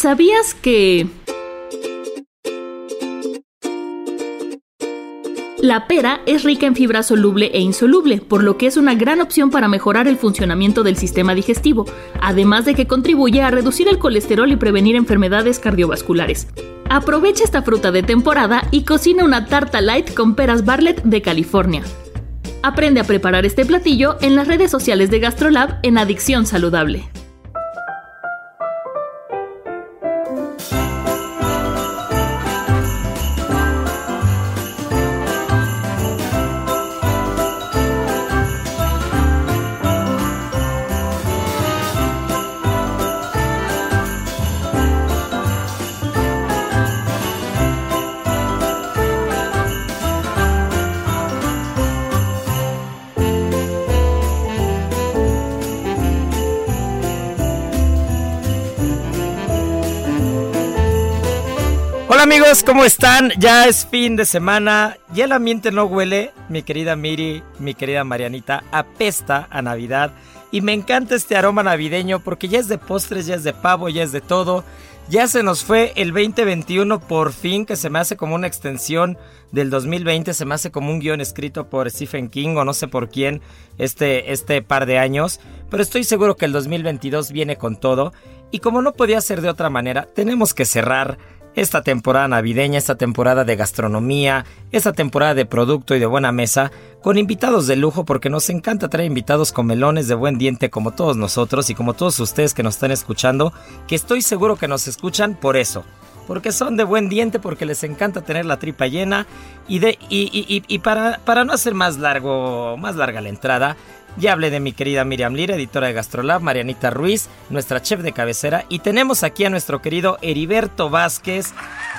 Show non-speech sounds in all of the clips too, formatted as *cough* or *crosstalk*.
¿Sabías que... La pera es rica en fibra soluble e insoluble, por lo que es una gran opción para mejorar el funcionamiento del sistema digestivo, además de que contribuye a reducir el colesterol y prevenir enfermedades cardiovasculares. Aprovecha esta fruta de temporada y cocina una tarta light con peras Bartlett de California. Aprende a preparar este platillo en las redes sociales de GastroLab en Adicción Saludable. Amigos, ¿cómo están? Ya es fin de semana y el ambiente no huele. Mi querida Miri, mi querida Marianita, apesta a Navidad. Y me encanta este aroma navideño porque ya es de postres, ya es de pavo, ya es de todo. Ya se nos fue el 2021 por fin, que se me hace como una extensión del 2020, se me hace como un guion escrito por Stephen King o no sé por quién este, este par de años. Pero estoy seguro que el 2022 viene con todo. Y como no podía ser de otra manera, tenemos que cerrar esta temporada navideña, esta temporada de gastronomía, esta temporada de producto y de buena mesa, con invitados de lujo porque nos encanta traer invitados con melones de buen diente como todos nosotros y como todos ustedes que nos están escuchando, que estoy seguro que nos escuchan por eso. Porque son de buen diente, porque les encanta tener la tripa llena y, de, y, y, y para, para no hacer más largo, más larga la entrada, ya hablé de mi querida Miriam Lira, editora de Gastrolab, Marianita Ruiz, nuestra chef de cabecera, y tenemos aquí a nuestro querido Heriberto Vázquez,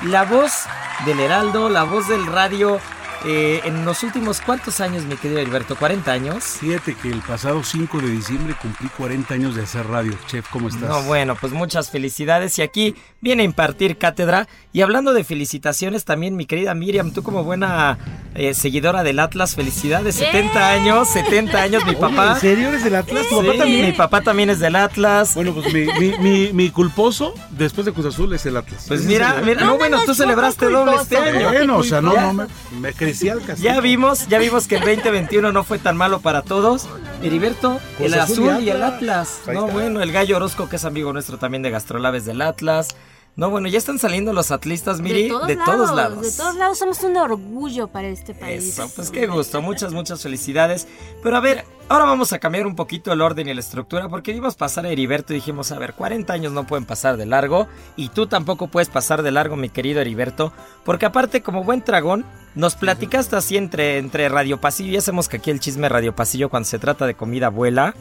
la voz del Heraldo, la voz del radio. Eh, en los últimos cuántos años, mi querido Heriberto, ¿40 años? Fíjate que el pasado 5 de diciembre cumplí 40 años de hacer radio. Chef, ¿cómo estás? No, bueno, pues muchas felicidades. Y aquí viene a impartir cátedra. Y hablando de felicitaciones, también mi querida Miriam, tú como buena eh, seguidora del Atlas, felicidades. 70 años, 70 años, mi Oye, papá. ¿En serio eres del Atlas? ¿Tu Sí, papá también? Mi papá también es del Atlas. Bueno, pues mi, mi, mi, mi culposo después de Cruz Azul es el Atlas. Pues mira, mira, no, bueno, tú celebraste doble este año. Bueno, o sea, no, Ya- no, me, me crecí al castigo. Ya vimos, ya vimos que el 2021 no fue tan malo para todos. Heriberto, el Cruz Azul azul y y el Atlas. Ahí No, está. bueno, el gallo Orozco, que es amigo nuestro también de Gastrolabes del Atlas. No, bueno, ya están saliendo los atlistas, Miri, de todos, de lados, todos lados. De todos lados somos un orgullo para este país. Eso, pues qué gusto, muchas, muchas felicidades. Pero a ver, ahora vamos a cambiar un poquito el orden y la estructura, porque íbamos a pasar a Heriberto y dijimos, a ver, 40 años no pueden pasar de largo, y tú tampoco puedes pasar de largo, mi querido Heriberto, porque aparte, como buen dragón, nos platicaste así entre, entre Radio Pasillo, ya sabemos que aquí el chisme Radio Pasillo cuando se trata de comida vuela,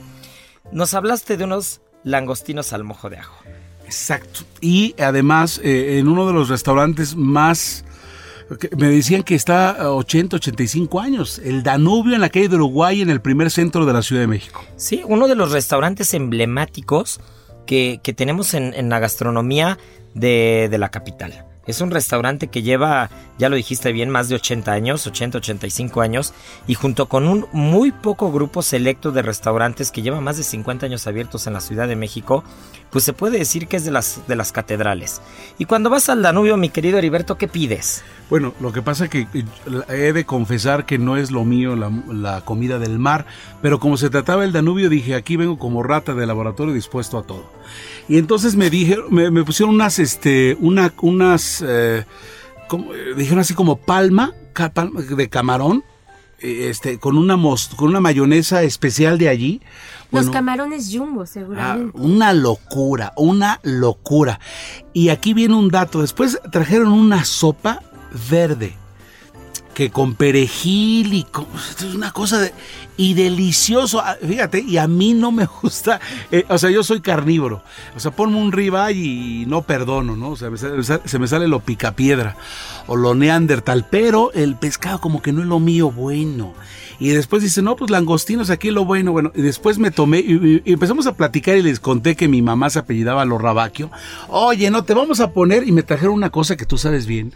nos hablaste de unos langostinos al mojo de ajo. Exacto. Y además, eh, en uno de los restaurantes más... Me decían que está a 80, 85 años. El Danubio en la calle de Uruguay, en el primer centro de la Ciudad de México. Sí, uno de los restaurantes emblemáticos que, que tenemos en, en la gastronomía de, de la capital. Es un restaurante que lleva, ya lo dijiste bien, más de 80 años, 80, 85 años, y junto con un muy poco grupo selecto de restaurantes que lleva más de 50 años abiertos en la Ciudad de México, pues se puede decir que es de las, de las catedrales. Y cuando vas al Danubio, mi querido Heriberto, ¿qué pides? Bueno, lo que pasa es que eh, he de confesar que no es lo mío la, la, comida del mar, pero como se trataba el Danubio, dije, aquí vengo como rata de laboratorio dispuesto a todo. Y entonces me dijeron, me, me pusieron unas, este, una, unas, eh, como, dijeron así como palma de camarón, este, con una, con una mayonesa especial de allí. Los camarones jumbo, seguramente. Ah, una locura, una locura. Y aquí viene un dato. Después trajeron una sopa verde que con perejil y con, es una cosa de, y delicioso, ah, fíjate, y a mí no me gusta, eh, o sea, yo soy carnívoro, o sea, ponme un ribeye y no perdono, ¿no? O sea, se me sale lo picapiedra o lo neandertal, pero el pescado como que no es lo mío bueno. Y después dice, no, pues langostinos, aquí lo bueno, bueno. Y después me tomé y, empezamos a platicar y les conté que mi mamá se apellidaba Lorrabaquio. Oye, no, te vamos a poner, y me trajeron una cosa que tú sabes bien,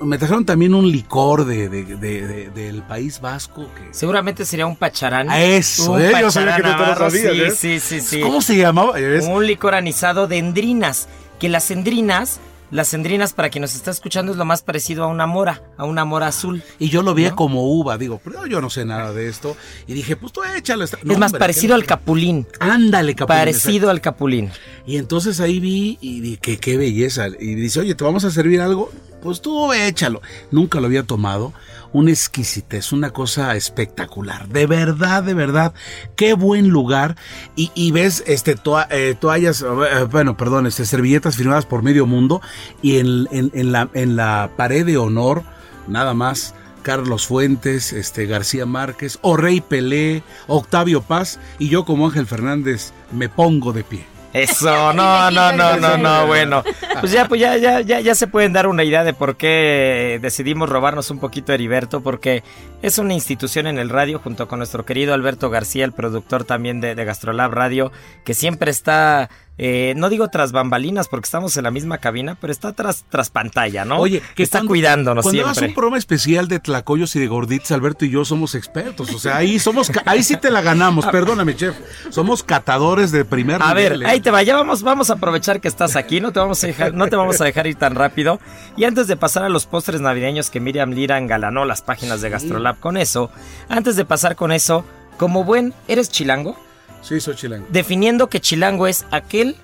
me trajeron también un licor de, del País Vasco. Que... Seguramente sería un pacharán. A eso, un ¿eh? Yo sabía que no te lo sabías, sí, ¿eh? sí, sí, sí. ¿Cómo se llamaba? Un licor anisado de endrinas, que las endrinas las cendrinas, para quien nos está escuchando, es lo más parecido a una mora, a una mora azul. Y yo lo veía como uva, digo, pero yo no sé nada de esto. Y dije, pues tú échalo. es más parecido al capulín. Ándale, capulín. Parecido al capulín. Y entonces ahí vi y dije, qué belleza. Y dice, oye, ¿te vamos a servir algo? Pues tú échalo. Nunca lo había tomado una exquisitez, una cosa espectacular. De verdad, de verdad, qué buen lugar. Y, ves este eh, toallas, eh, bueno, perdón, este, servilletas firmadas por medio mundo. Y en, la, pared de honor, nada más. Carlos Fuentes, este García Márquez, o Rey Pelé, Octavio Paz y yo como Ángel Fernández me pongo de pie. Eso, *laughs* no, no, no, no, no, bueno. Pues ya, pues ya, ya, ya, ya se pueden dar una idea de por qué decidimos robarnos un poquito de Heriberto, porque es una institución en el radio junto con nuestro querido Alberto García, el productor también de, de Gastrolab Radio, que siempre está eh, no digo tras bambalinas porque estamos en la misma cabina, pero está tras, tras pantalla, ¿no? Oye, que está cuidándonos cuando siempre. Cuando un programa especial de tlacoyos y de gorditos, Alberto y yo somos expertos. O sea, ahí somos, ahí sí te la ganamos. Perdóname, chef. Somos catadores de primer a nivel. A ver, ahí te vaya. Vamos, vamos a aprovechar que estás aquí. No te vamos a dejar, no te vamos a dejar ir tan rápido. Y antes de pasar a los postres navideños que Miriam Lira engalanó las páginas de Gastrolab con eso, antes de pasar con eso, como buen, ¿eres chilango? Sí, soy chilango. Definiendo que chilango es aquel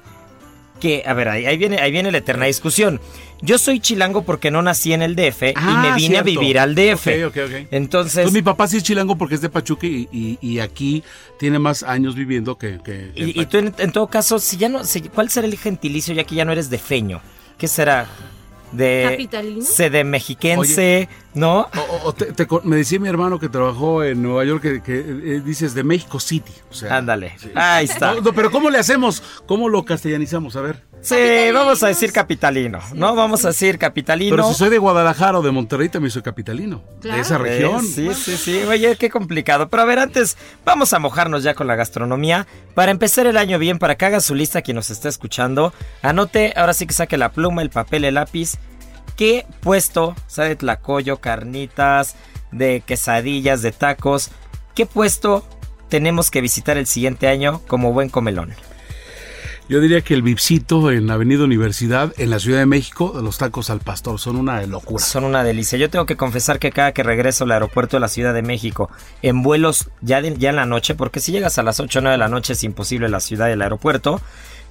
que, a ver, ahí, viene, ahí viene la eterna discusión. Yo soy chilango porque no nací en el DF y me Ah, vine a vivir al DF. Ok, ok, ok. Entonces, Pues mi papá sí es chilango porque es de Pachuca y, y- y aquí tiene más años viviendo que... que- que y, y tú en, en todo caso, si ya no, si- ¿cuál será el gentilicio ya que ya no eres de feño? ¿Qué será? De ¿Capitalino? de mexiquense, ¿no? O- o- o te- te con- me decía mi hermano que trabajó en Nueva York que, que, eh, dices de México City. O sea, Ándale. Ahí está. No, no, pero ¿cómo le hacemos? ¿Cómo lo castellanizamos? A ver. Sí, vamos a decir capitalino, ¿no? Vamos a decir capitalino. Pero si soy de Guadalajara o de Monterrey, también soy capitalino. Claro. De esa región. Eh, sí, sí, sí. Oye, qué complicado. Pero a ver, antes vamos a mojarnos ya con la gastronomía. Para empezar el año bien, para que haga su lista quien nos está escuchando. Anote, ahora sí que saque la pluma, el papel, el lápiz. ¿Qué puesto, sea, de tlacoyo, carnitas, de quesadillas, de tacos? ¿Qué puesto tenemos que visitar el siguiente año como buen comelón? Yo diría que el Vipsito en Avenida Universidad, en la Ciudad de México, los tacos al pastor, son una locura. Son una delicia. Yo tengo que confesar que cada que regreso al aeropuerto de la Ciudad de México, en vuelos ya, ya en la noche, porque si llegas a las 8 o 9 de la noche es imposible la ciudad y el aeropuerto,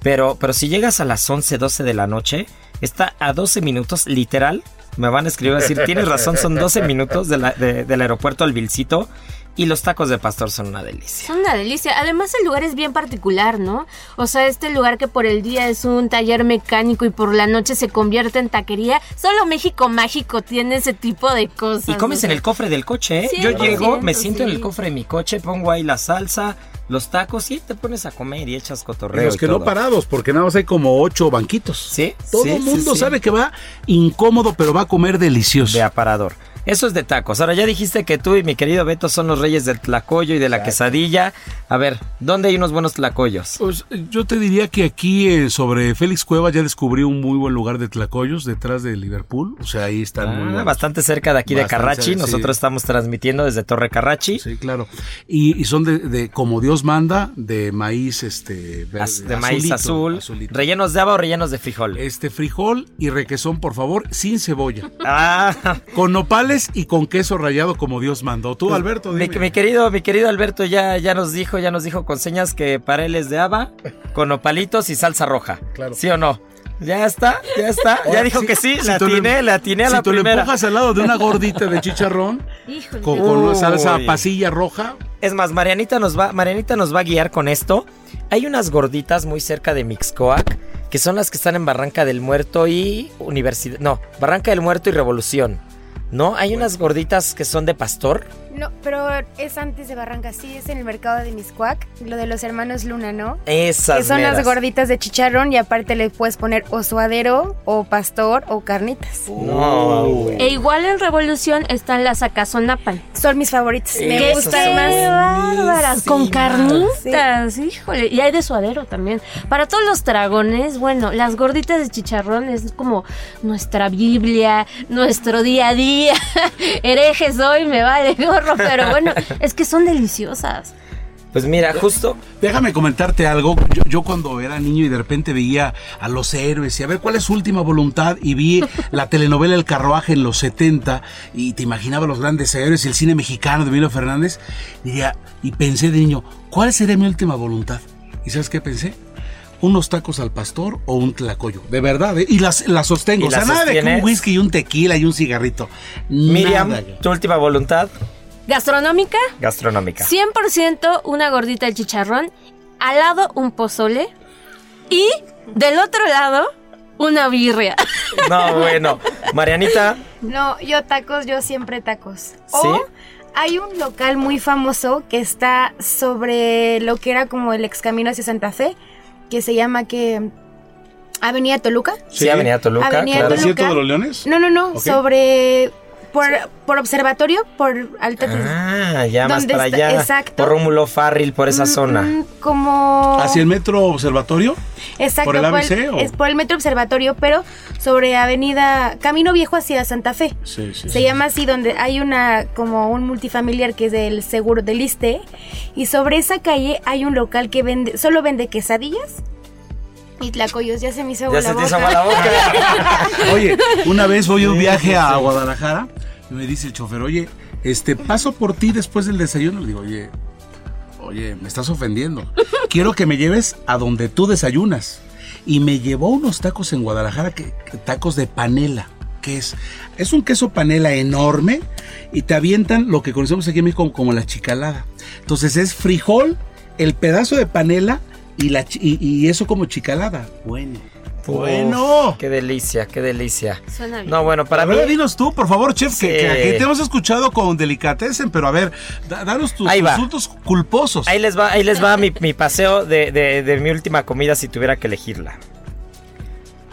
pero, pero si llegas a las 11, 12 de la noche, está a 12 minutos, literal, me van a escribir a decir, tienes razón, son 12 minutos del aeropuerto al Vilcito y los tacos de pastor son una delicia. Son una delicia. Además el lugar es bien particular, ¿no? O sea, este lugar que por el día es un taller mecánico y por la noche se convierte en taquería, solo México Mágico tiene ese tipo de cosas. Y comes en el cofre del coche, ¿eh? Yo 100%, llego, me siento en el cofre de mi coche, pongo ahí la salsa, los tacos y te pones a comer y echas Y cotorreo. los y que no parados, porque nada más hay como ocho banquitos. Sí, Todo el sí, mundo sí. sabe que va incómodo, pero va a comer delicioso. De aparador. Eso es de tacos. Ahora ya dijiste que tú y mi querido Beto son los reyes del tlacoyo y de la quesadilla. A ver, ¿dónde hay unos buenos tlacoyos? Pues yo te diría que aquí eh, sobre Félix Cueva ya descubrí un muy buen lugar de tlacoyos detrás de Liverpool. O sea, ahí están muy Ah, bastante cerca de aquí de Carrachi. cerca, sí. Nosotros estamos transmitiendo desde Torre Carrachi. Sí, claro. Y, y son de, de como Dios manda, de maíz este verde, de maíz azul. azulito. ¿Rellenos de haba o rellenos de frijol? Este frijol y requesón, por favor, sin cebolla. Ah, Con nopales y con queso rallado como Dios mandó. Tú, Alberto, mi, dime. mi querido, mi querido Alberto ya, ya nos dijo, ya nos dijo con señas que para él es de haba, con opalitos y salsa roja. Claro. ¿Sí o no? Ya está, ya está. Ya dijo si- que sí, si le- atiné, le atiné a si la tú le primera. empujas al lado de una gordita de chicharrón Híjole. con, con una Uy. salsa pasilla roja, Es más, Marianita nos va, Marianita nos va a guiar con esto. Hay unas gorditas muy cerca de Mixcoac, que son las que están en Barranca del Muerto y Universidad. No, Barranca del Muerto y Revolución. ¿No? Hay unas gorditas que son de pastor. No, pero es antes de Barranca, sí, es en el mercado de Miscuac, lo de los hermanos Luna, ¿no? Esas. que son las gorditas de chicharrón y aparte le puedes poner o suadero, o pastor, o carnitas. No, güey. E igual en Revolución están las acazonapan. Son mis favoritas. ¿Qué Me gustan son más. bárbaras! Con carnitas, híjole. Y hay de suadero también. Para todos los dragones, bueno, las gorditas de chicharrón es como nuestra Biblia, nuestro día a día. *laughs* Herejes hoy, me vale gorro, pero bueno, es que son deliciosas. Pues mira, justo. Déjame comentarte algo. Yo, yo cuando era niño y de repente veía a los héroes y a ver cuál es su última voluntad y vi la telenovela El Carruaje en los 70 y te imaginaba los grandes héroes y el cine mexicano de Emilio Fernández, diría, y pensé de niño, ¿cuál sería mi última voluntad? ¿Y sabes qué pensé? Unos tacos al pastor o un tlacoyo. De verdad, ¿eh? Y las, las sostengo. ¿Y o sea, las nada de que un whisky y un tequila y un cigarrito. Miriam, Nada. tu última voluntad Gastronómica, gastronómica. 100% una gordita de chicharrón, al lado un pozole y del otro lado una birria. *laughs* No, bueno. Marianita, No, yo tacos, yo siempre tacos. ¿Sí? O hay un local muy famoso que está sobre lo que era como el ex camino hacia Santa Fe, que se llama que Avenida Toluca. sí, Avenida Toluca. Avenida claro. Toluca. ¿Desierto de los Leones? No, no, no, sobre por, por observatorio, por alta Ah, ya más ¿Dónde para está? allá. Exacto. Por Rómulo Farril, por esa zona. Mm, como ¿Hacia el metro observatorio? Exacto, ¿Por el ABC o? es por el Metro Observatorio, pero sobre Avenida Camino Viejo hacia Santa Fe. Sí, sí. Se llama así, donde hay una, como un multifamiliar que es del seguro del ISTE. Y sobre esa calle hay un local que vende, solo vende quesadillas y tlacoyos. Ya se me hizo agua Ya la se te hizo boca. mala boca. *laughs* Oye, una vez voy a un viaje a Guadalajara y me dice el chofer, oye, este, paso por ti después del desayuno. Le digo, oye, oye, me estás ofendiendo. Quiero que me lleves a donde tú desayunas. Y me llevó unos tacos en Guadalajara, que, que- tacos de panela. que es? Es un queso panela enorme y te avientan lo que conocemos aquí en México como, como la chicalada. Entonces es frijol, el pedazo de panela y, la, chi- y, y eso como chicalada. Bueno. Bueno. Uf, qué delicia, qué delicia. Suena bien. No, bueno, para A mí. ver, dinos tú, por favor, chef, que, te hemos escuchado con delicatessen, pero a ver, da- danos tus insultos culposos. Ahí les va, ahí les va mi, mi paseo de, de- de mi última comida si tuviera que elegirla.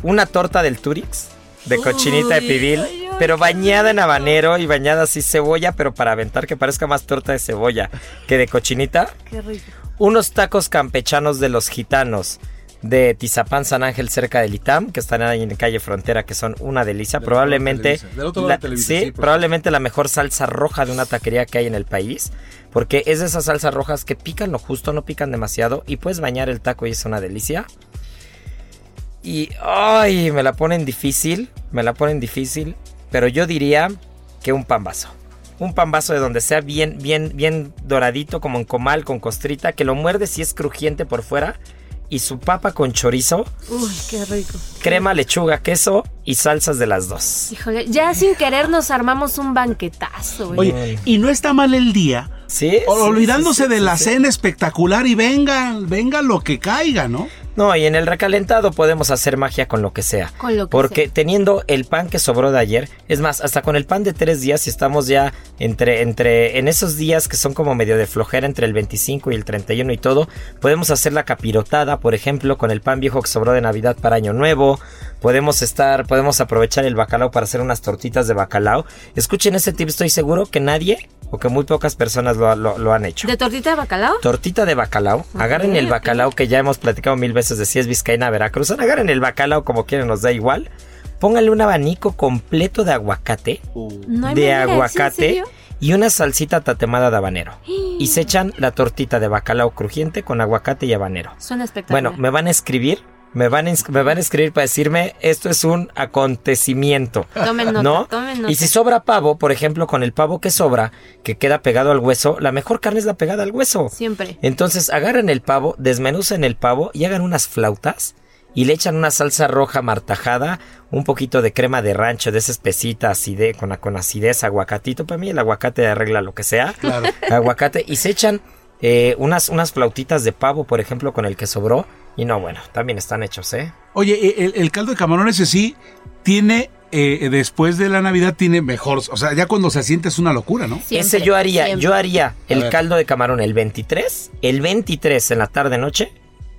Una torta del Turix de cochinita de pibil, ay, ay, pero bañada en habanero y bañada así cebolla, pero para aventar que parezca más torta de cebolla que de cochinita. Qué rico. Unos tacos campechanos de los gitanos de Tizapán San Ángel cerca del Itam, que están ahí en calle Frontera, que son una delicia. Del de probablemente, lado la, de sí, sí, probablemente la mejor salsa roja de una taquería que hay en el país, porque es de esas salsas rojas que pican lo justo, no pican demasiado, y puedes bañar el taco y es una delicia. Y, ay, me la ponen difícil, me la ponen difícil, pero yo diría que un pambazo. Un pambazo de donde sea bien, bien, bien doradito, como en comal, con costrita, que lo muerdes y es crujiente por fuera. Y su papa con chorizo, Uy, qué rico. crema, lechuga, queso y salsas de las dos. Híjole, ya sin querer nos armamos un banquetazo. ¿eh? Oye, y no está mal el día, ¿Sí? olvidándose sí, sí, de la sí. cena espectacular y venga, venga lo que caiga, ¿no? No, y en el recalentado podemos hacer magia con lo que sea. Con lo que porque sea. teniendo el pan que sobró de ayer, es más, hasta con el pan de tres días, si estamos ya entre, entre, en esos días que son como medio de flojera entre el 25 y el 31 y todo, podemos hacer la capirotada, por ejemplo, con el pan viejo que sobró de Navidad para Año Nuevo. Podemos estar, podemos aprovechar el bacalao para hacer unas tortitas de bacalao. Escuchen ese tip, estoy seguro que nadie o que muy pocas personas lo, lo- lo han hecho. ¿De tortita de bacalao? Tortita de bacalao. Agarren el ok. bacalao que ya hemos platicado mil veces de si es vizcaína Veracruz. Agarren el bacalao como quieran, nos da igual. Pónganle un abanico completo de aguacate. No me de digas, ¿en aguacate. Y una salsita tatemada de habanero. Y *gasps* se echan la tortita de bacalao crujiente con aguacate y habanero. Suena espectacular. Bueno, me van a escribir. Me van, a me van a escribir para decirme esto es un acontecimiento. Tomen nota, ¿No? tomen nota. Y si sobra pavo, por ejemplo, con el pavo que sobra, que queda pegado al hueso, la mejor carne es la pegada al hueso. Siempre. Entonces agarren el pavo, desmenucen el pavo y hagan unas flautas y le echan una salsa roja martajada, un poquito de crema de rancho, de esa espesita acidez, con, con acidez, aguacatito. Para mí el aguacate arregla lo que sea. Claro. Aguacate. Y se echan eh, unas, unas flautitas de pavo, por ejemplo, con el que sobró. Y no, bueno, también están hechos, ¿eh? Oye, e, el, el caldo de camarón ese sí tiene, eh, después de la Navidad tiene mejor, o sea, ya cuando se asiente es una locura, ¿no? Siempre, Ese yo haría, siempre. yo haría el caldo de camarón el 23, el 23 en la tarde noche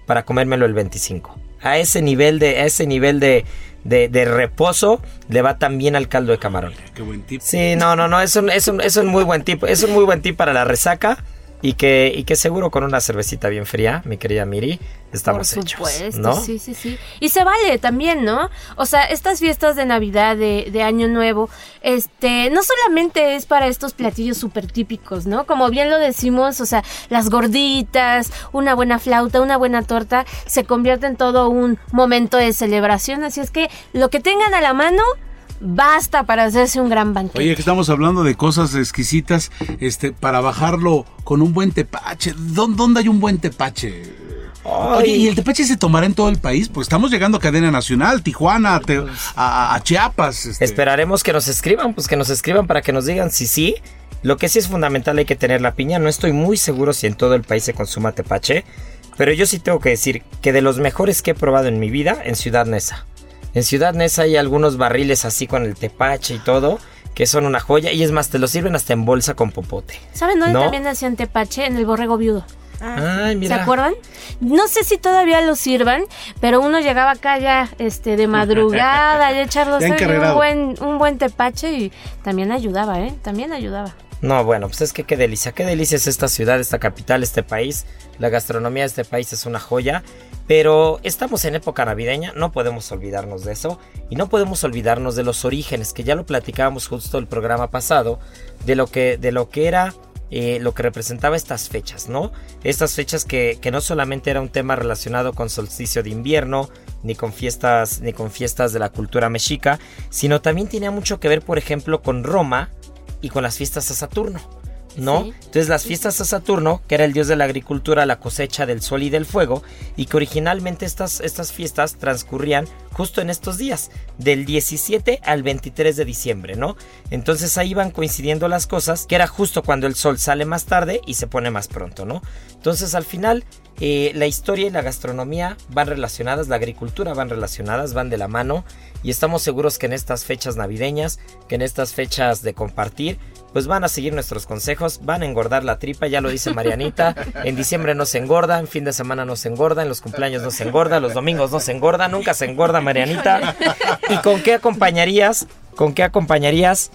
para comérmelo el 25. A ese nivel de, a ese nivel de, de, de reposo le va también al caldo de camarón. Qué buen tip. Sí, no, no, no, es un, es un, es un muy buen tip, es un muy buen tip para la resaca y que, y que seguro con una cervecita bien fría, mi querida Miri, estamos Por hechos, supuesto, ¿no? sí, sí, sí. Y se vale también, ¿no? O sea, estas fiestas de Navidad, de, de Año Nuevo, este, no solamente es para estos platillos súper típicos, ¿no? Como bien lo decimos, o sea, las gorditas, una buena flauta, una buena torta, se convierte en todo un momento de celebración. Así es que lo que tengan a la mano, basta para hacerse un gran banquete. Oye, que estamos hablando de cosas exquisitas, este, para bajarlo con un buen tepache. ¿Dó- ¿Dónde hay un buen tepache? Oye, ¿y el tepache se tomará en todo el país? Pues estamos llegando a cadena nacional, Tijuana, te- a, a Chiapas. este. Esperaremos que nos escriban, pues que nos escriban para que nos digan si sí. Lo que sí es fundamental hay que tener la piña. No estoy muy seguro si en todo el país se consuma tepache. Pero yo sí tengo que decir que de los mejores que he probado en mi vida, en Ciudad Neza. En Ciudad Neza hay algunos barriles así con el tepache y todo, que son una joya. Y es más, te lo sirven hasta en bolsa con popote. ¿Saben dónde ¿No? también hacían tepache? En el borrego viudo. Ay, ¿Se acuerdan? No sé si todavía lo sirvan, pero uno llegaba acá ya este, de madrugada *laughs* y echarlos un buen, un buen tepache y también ayudaba, ¿eh? También ayudaba. No, bueno, pues es que qué delicia, qué delicia es esta ciudad, esta capital, este país. La gastronomía de este país es una joya, pero estamos en época navideña, no podemos olvidarnos de eso y no podemos olvidarnos de los orígenes, que ya lo platicábamos justo el programa pasado, de lo que, de lo que era eh, lo que representaba estas fechas, ¿no? Estas fechas que, que no solamente era un tema relacionado con solsticio de invierno, ni con fiestas, ni con fiestas de la cultura mexica, sino también tenía mucho que ver, por ejemplo, con Roma y con las fiestas a Saturno. ¿No? Sí. Entonces las fiestas a Saturno, que era el dios de la agricultura, la cosecha del sol y del fuego, y que originalmente estas, estas fiestas transcurrían justo en estos días, del 17 al 23 de diciembre, ¿no? Entonces ahí van coincidiendo las cosas, que era justo cuando el sol sale más tarde y se pone más pronto, ¿no? Entonces al final eh, la historia y la gastronomía van relacionadas, la agricultura van relacionadas, van de la mano, y estamos seguros que en estas fechas navideñas, que en estas fechas de compartir, pues van a seguir nuestros consejos, van a engordar la tripa, ya lo dice Marianita, *laughs* en diciembre no se engorda, en fin de semana no se engorda, en los cumpleaños no se engorda, los domingos no se engorda, nunca se engorda Marianita. ¿Y con qué acompañarías? ¿Con qué acompañarías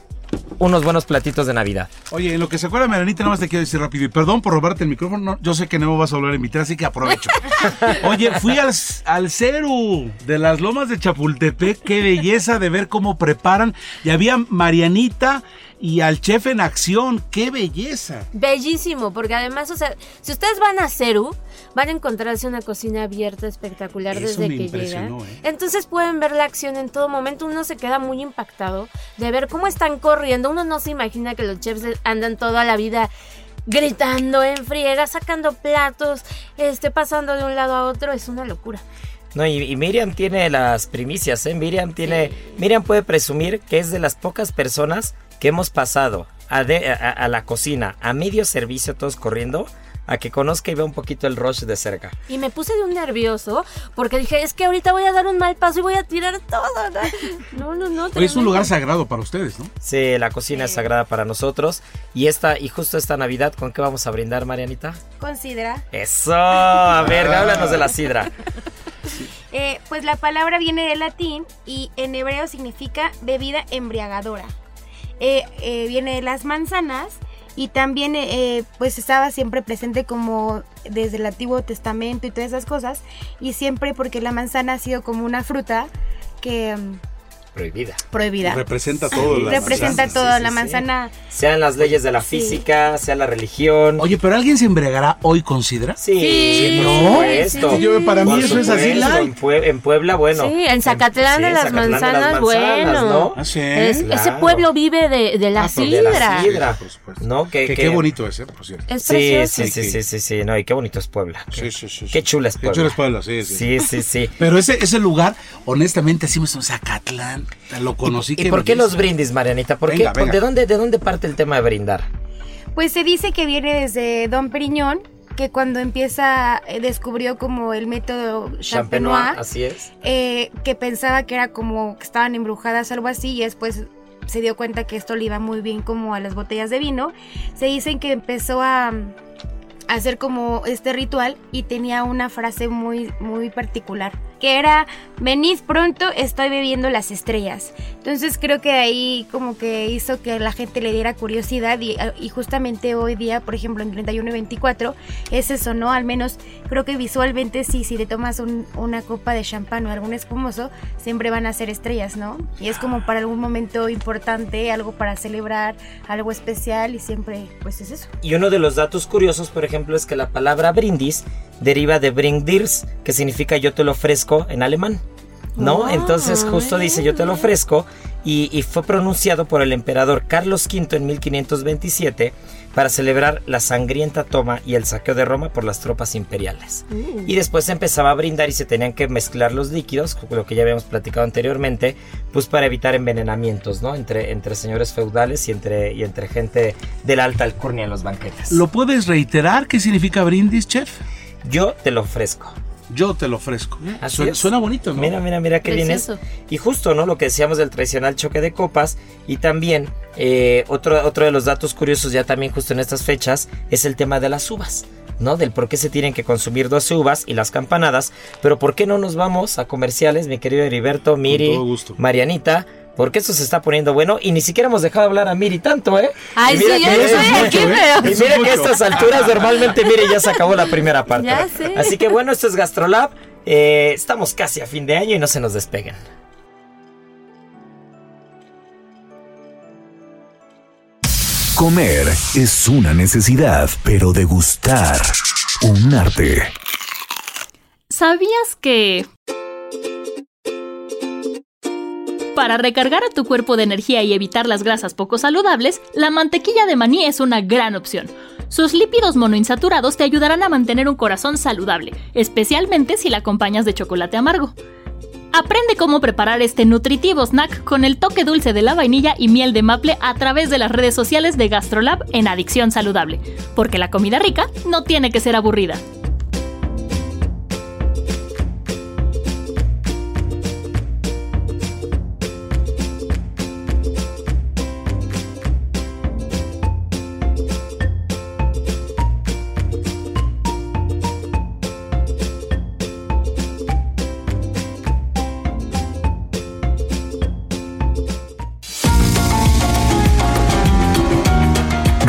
unos buenos platitos de Navidad? Oye, en lo que se acuerda, Meranita, nada más te quiero decir rápido. Y perdón por robarte el micrófono. no, yo sé que no me vas a volver a invitar, así que aprovecho. *laughs* Oye, fui al, al Ceru de las Lomas de Chapultepec. Qué belleza de ver cómo preparan. Y había Marianita y al chef en acción. Qué belleza. Bellísimo, porque además, o sea, si ustedes van a Ceru, van a encontrarse una cocina abierta espectacular Eso desde me que llegan. ¿eh? Entonces pueden ver la acción en todo momento. Uno se queda muy impactado de ver cómo están corriendo. Uno no se imagina que los chefs andan toda la vida gritando en friega, sacando platos, este, pasando de un lado a otro. Es una locura. No, y, y Miriam tiene las primicias, ¿eh? Miriam tiene. Miriam puede presumir que es de las pocas personas que hemos pasado a, de- a- a la cocina a medio servicio, todos corriendo, a que conozca y vea un poquito el Rush de cerca. Y me puse de un nervioso porque dije, es que ahorita voy a dar un mal paso y voy a tirar todo. No, *laughs* no, no. Oye, es un lugar sagrado para ustedes, ¿no? Sí, la cocina es sagrada para nosotros. Y esta, y justo esta Navidad, ¿con qué vamos a brindar, Marianita? Considera. Eso, a ver, háblanos de la sidra. Eh, pues la palabra viene del latín y en hebreo significa bebida embriagadora. Eh, eh, viene de las manzanas y también eh, pues estaba siempre presente como desde el Antiguo Testamento y todas esas cosas y siempre porque la manzana ha sido como una fruta que mm, Prohibida. prohibida. Representa todo. la Representa manzana. todo, sí, la sí. manzana. Sean las leyes de la Sí. física, sea la religión. Oye, pero ¿alguien se embriagará hoy con sidra? Sí, ¿no? supuesto. sí, sí. Yo, para mí eso es así. En, Pue- en Puebla, bueno. Sí, en Zacatlán de las Zacatlán de manzanas, bueno. ¿no? Ah, sí. Es- Claro. Ese pueblo vive de, de la Ah, pues, de la sidra. sidra. Por supuesto. ¿No? Que, Que que- qué bonito es, ¿eh? Por cierto. Es Sí, sí, sí, sí, sí, sí, no, y qué bonito es Puebla. Sí, sí, sí. Qué chula es Qué Puebla. chula es Puebla, sí, sí. Sí, sí, sí. Pero ese, ese lugar, honestamente, decimos en Zacatlán. Lo conocí. ¿Y por qué los brindis, Marianita? ¿Por Venga, qué? venga. ¿De, dónde, ¿De dónde parte el tema de brindar? Pues se dice que viene desde Don Periñón, que cuando empieza eh, descubrió como el método Champenois, champenois, así es. eh, que pensaba que era como que estaban embrujadas, algo así, y después se dio cuenta que esto le iba muy bien como a las botellas de vino. Se dicen que empezó a, a hacer como este ritual y tenía una frase muy, muy particular, que era, venid pronto, estoy bebiendo las estrellas. Entonces creo que ahí como que hizo que la gente le diera curiosidad y, y justamente hoy día, por ejemplo, en 31 y 24, es eso, ¿no? Al menos creo que visualmente sí, si le tomas un- una copa de champán o algún espumoso, siempre van a ser estrellas, ¿no? Y es como para algún momento importante, algo para celebrar, algo especial y siempre pues es eso. Y uno de los datos curiosos, por ejemplo, es que la palabra brindis deriva de bringdirs, que significa yo te lo ofrezco en alemán. ¿No? Entonces justo dice yo te lo ofrezco y, y fue pronunciado por el emperador Carlos V en 1527 para celebrar la sangrienta toma y el saqueo de Roma por las tropas imperiales. Y después se empezaba a brindar y se tenían que mezclar los líquidos, lo que ya habíamos platicado anteriormente, pues para evitar envenenamientos, ¿no? Entre, entre señores feudales y entre, y entre gente de la alta alcurnia en los banquetes. ¿Lo puedes reiterar? ¿Qué significa brindis, chef? Yo te lo ofrezco. Yo te lo ofrezco. Así Suena, bonito, ¿no? Mira, mira, mira qué bien es. Y justo, ¿no? Lo que decíamos del tradicional choque de copas. Y también, eh, otro, otro de los datos curiosos ya también justo en estas fechas es el tema de las uvas. ¿no? Del por qué se tienen que consumir 12 uvas y las campanadas. Pero ¿por qué no nos vamos a comerciales, mi querido Heriberto, Miri, todo gusto. Marianita? Porque esto se está poniendo bueno y ni siquiera hemos dejado hablar a Miri tanto, ¿eh? Ay, sí, yo soy mucho, ¿eh? pero... y mira que a estas alturas normalmente, mire, ya se acabó la primera parte. Ya sé. Así que bueno, esto es Gastrolab. Eh, estamos casi a fin de año y no se nos despeguen. Comer es una necesidad, pero degustar un arte. ¿Sabías que... Para recargar a tu cuerpo de energía y evitar las grasas poco saludables, la mantequilla de maní es una gran opción. Sus lípidos monoinsaturados te ayudarán a mantener un corazón saludable, especialmente si la acompañas de chocolate amargo. Aprende cómo preparar este nutritivo snack con el toque dulce de la vainilla y miel de maple a través de las redes sociales de Gastrolab en Adicción Saludable, porque la comida rica no tiene que ser aburrida.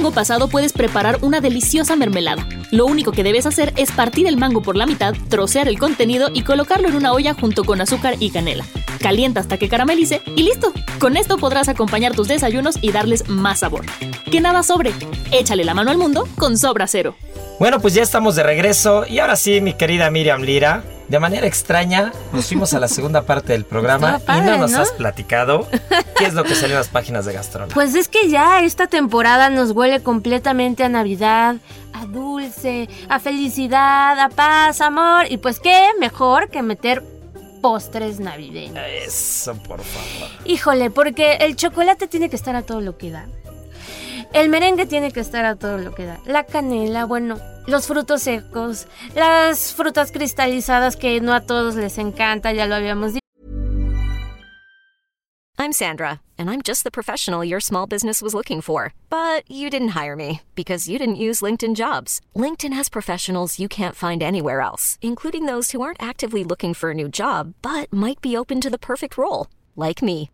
Mango pasado puedes preparar una deliciosa mermelada. Lo único que debes hacer es partir el mango por la mitad, trocear el contenido y colocarlo en una olla junto con azúcar y canela. Calienta hasta que caramelice y listo. Con esto podrás acompañar tus desayunos y darles más sabor. Que nada sobre. Échale la mano al mundo con Sobra Cero. Bueno, pues ya estamos de regreso y ahora sí, mi querida Miriam Lira, de manera extraña nos fuimos a la segunda parte del programa padre, y no nos ¿no? has platicado qué es lo que salió en las páginas de Gastrona. Pues es que ya esta temporada nos huele completamente a Navidad, a dulce, a felicidad, a paz, amor. Y pues qué mejor que meter postres navideños. Eso, por favor. Híjole, porque el chocolate tiene que estar a todo lo que da. El merengue tiene que estar a todo lo que da. La canela, bueno, los frutos secos, las frutas cristalizadas que no a todos les encanta, ya lo habíamos dicho. I'm Sandra, and I'm just the professional your small business was looking for. But you didn't hire me because you didn't use LinkedIn jobs. LinkedIn has professionals you can't find anywhere else, including those who aren't actively looking for a new job but might be open to the perfect role, like me.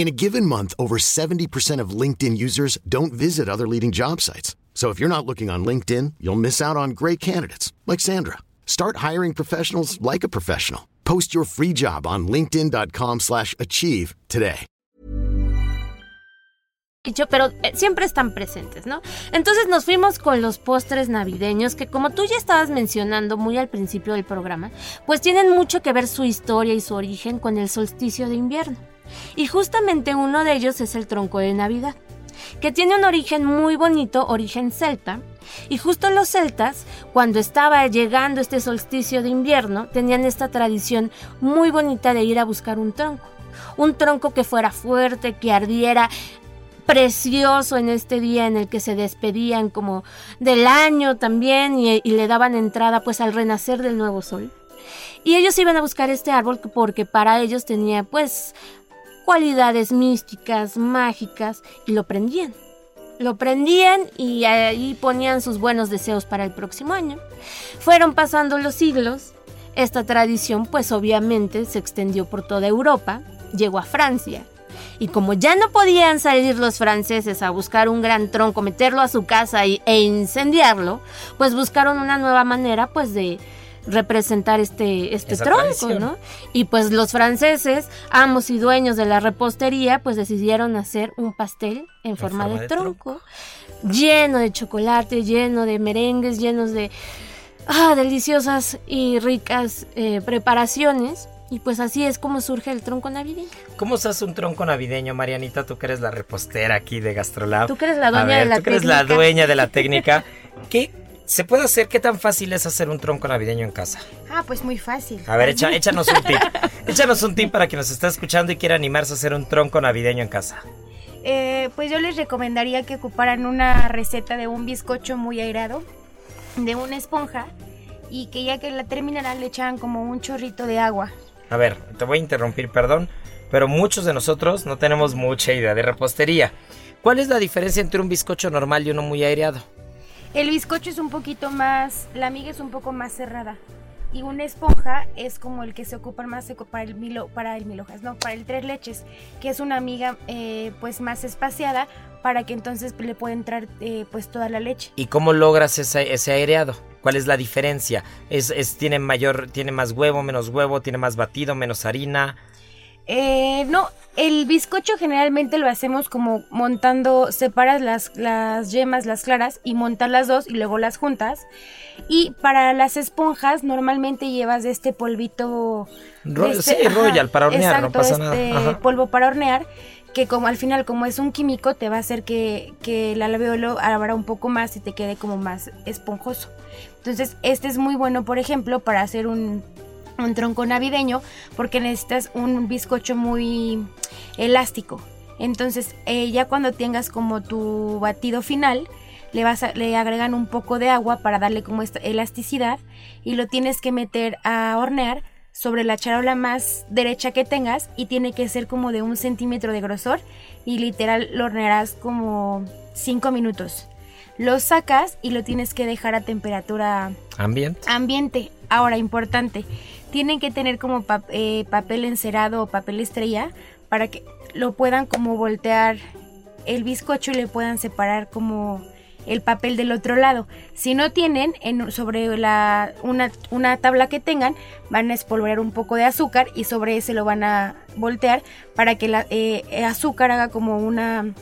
In a given month, over 70% of LinkedIn users don't visit other leading job sites. So if you're not looking on LinkedIn, you'll miss out on great candidates like Sandra. Start hiring professionals like a professional. Post your free job on linkedin.com/achieve today. pero eh, siempre están presentes, ¿no? Entonces nos fuimos con los postres navideños que como tú ya estabas mencionando muy al principio del programa, pues tienen mucho que ver su historia y su origen con el solsticio de invierno. Y justamente uno de ellos es el tronco de Navidad, que tiene un origen muy bonito, origen celta, y justo los celtas, cuando estaba llegando este solsticio de invierno, tenían esta tradición muy bonita de ir a buscar un tronco. Un tronco que fuera fuerte, que ardiera, precioso en este día en el que se despedían como del año también y, le daban entrada pues al renacer del nuevo sol. Y ellos iban a buscar este árbol porque para ellos tenía pues cualidades místicas, mágicas y lo prendían. Lo prendían y ahí ponían sus buenos deseos para el próximo año. Fueron pasando los siglos. Esta tradición pues obviamente se extendió por toda Europa, llegó a Francia. Y como ya no podían salir los franceses a buscar un gran tronco, meterlo a su casa y- e incendiarlo, pues buscaron una nueva manera pues de representar este, este Esa tronco, tradición. ¿no? Y pues los franceses, amos y dueños de la repostería, pues decidieron hacer un pastel en, forma, forma de, de tronco, lleno de chocolate, lleno de merengues, llenos de ah, deliciosas y ricas eh, preparaciones. Y pues así es como surge el tronco navideño. ¿Cómo se hace un tronco navideño, Marianita? Tú que eres la repostera aquí de Gastrolab. Tú que eres la dueña ver, de la tú que eres la técnica. dueña de la técnica. *laughs* ¿Qué se puede hacer? ¿Qué tan fácil es hacer un tronco navideño en casa? Ah, pues muy fácil. A ver, echa- échanos un tip. échanos un tip para quien nos está escuchando y quiera animarse a hacer un tronco navideño en casa. Eh, pues yo les recomendaría que ocuparan una receta de un bizcocho muy airado, de una esponja, y que ya que la terminaran le echaran como un chorrito de agua. A ver, te voy a interrumpir, perdón, pero muchos de nosotros no tenemos mucha idea de repostería. ¿Cuál es la diferencia entre un bizcocho normal y uno muy aireado? El bizcocho es un poquito más, la miga es un poco más cerrada. Y una esponja es como el que se ocupa más para el milo, para el mil hojas, no, para el tres leches, que es una miga eh, pues más espaciada para que entonces le pueda entrar eh, pues toda la leche. ¿Y cómo logras ese, ese aireado? ¿Cuál es la diferencia? ¿Es, es, tiene mayor, tiene más huevo, menos huevo, tiene más batido, menos harina? Eh, no, el bizcocho generalmente lo hacemos como montando, separas las, las yemas, las claras y montas las dos y luego las juntas. Y para las esponjas normalmente llevas este polvito... Ro- de este- sí, royal, para hornear, no pasa este nada. Ajá. polvo para hornear que como al final como es un químico te va a hacer que, que el alveolo abra un poco más y te quede como más esponjoso. Entonces este es muy bueno por ejemplo para hacer un, un tronco navideño porque necesitas un bizcocho muy elástico. Entonces eh, ya cuando tengas como tu batido final le vas a- le agregan un poco de agua para darle como esta elasticidad y lo tienes que meter a hornear sobre la charola más derecha que tengas y tiene que ser como de un centímetro de grosor y literal lo hornearás como 5 minutos. Lo sacas y lo tienes que dejar a temperatura Ambiente. ambiente. Ahora, importante, tienen que tener como pap- eh, papel encerado o papel estrella para que lo puedan como voltear el bizcocho y le puedan separar como el papel del otro lado. Si no tienen, en, sobre la, una, una tabla que tengan, van a espolvorear un poco de azúcar y sobre ese lo van a voltear para que la, eh, el azúcar haga como una,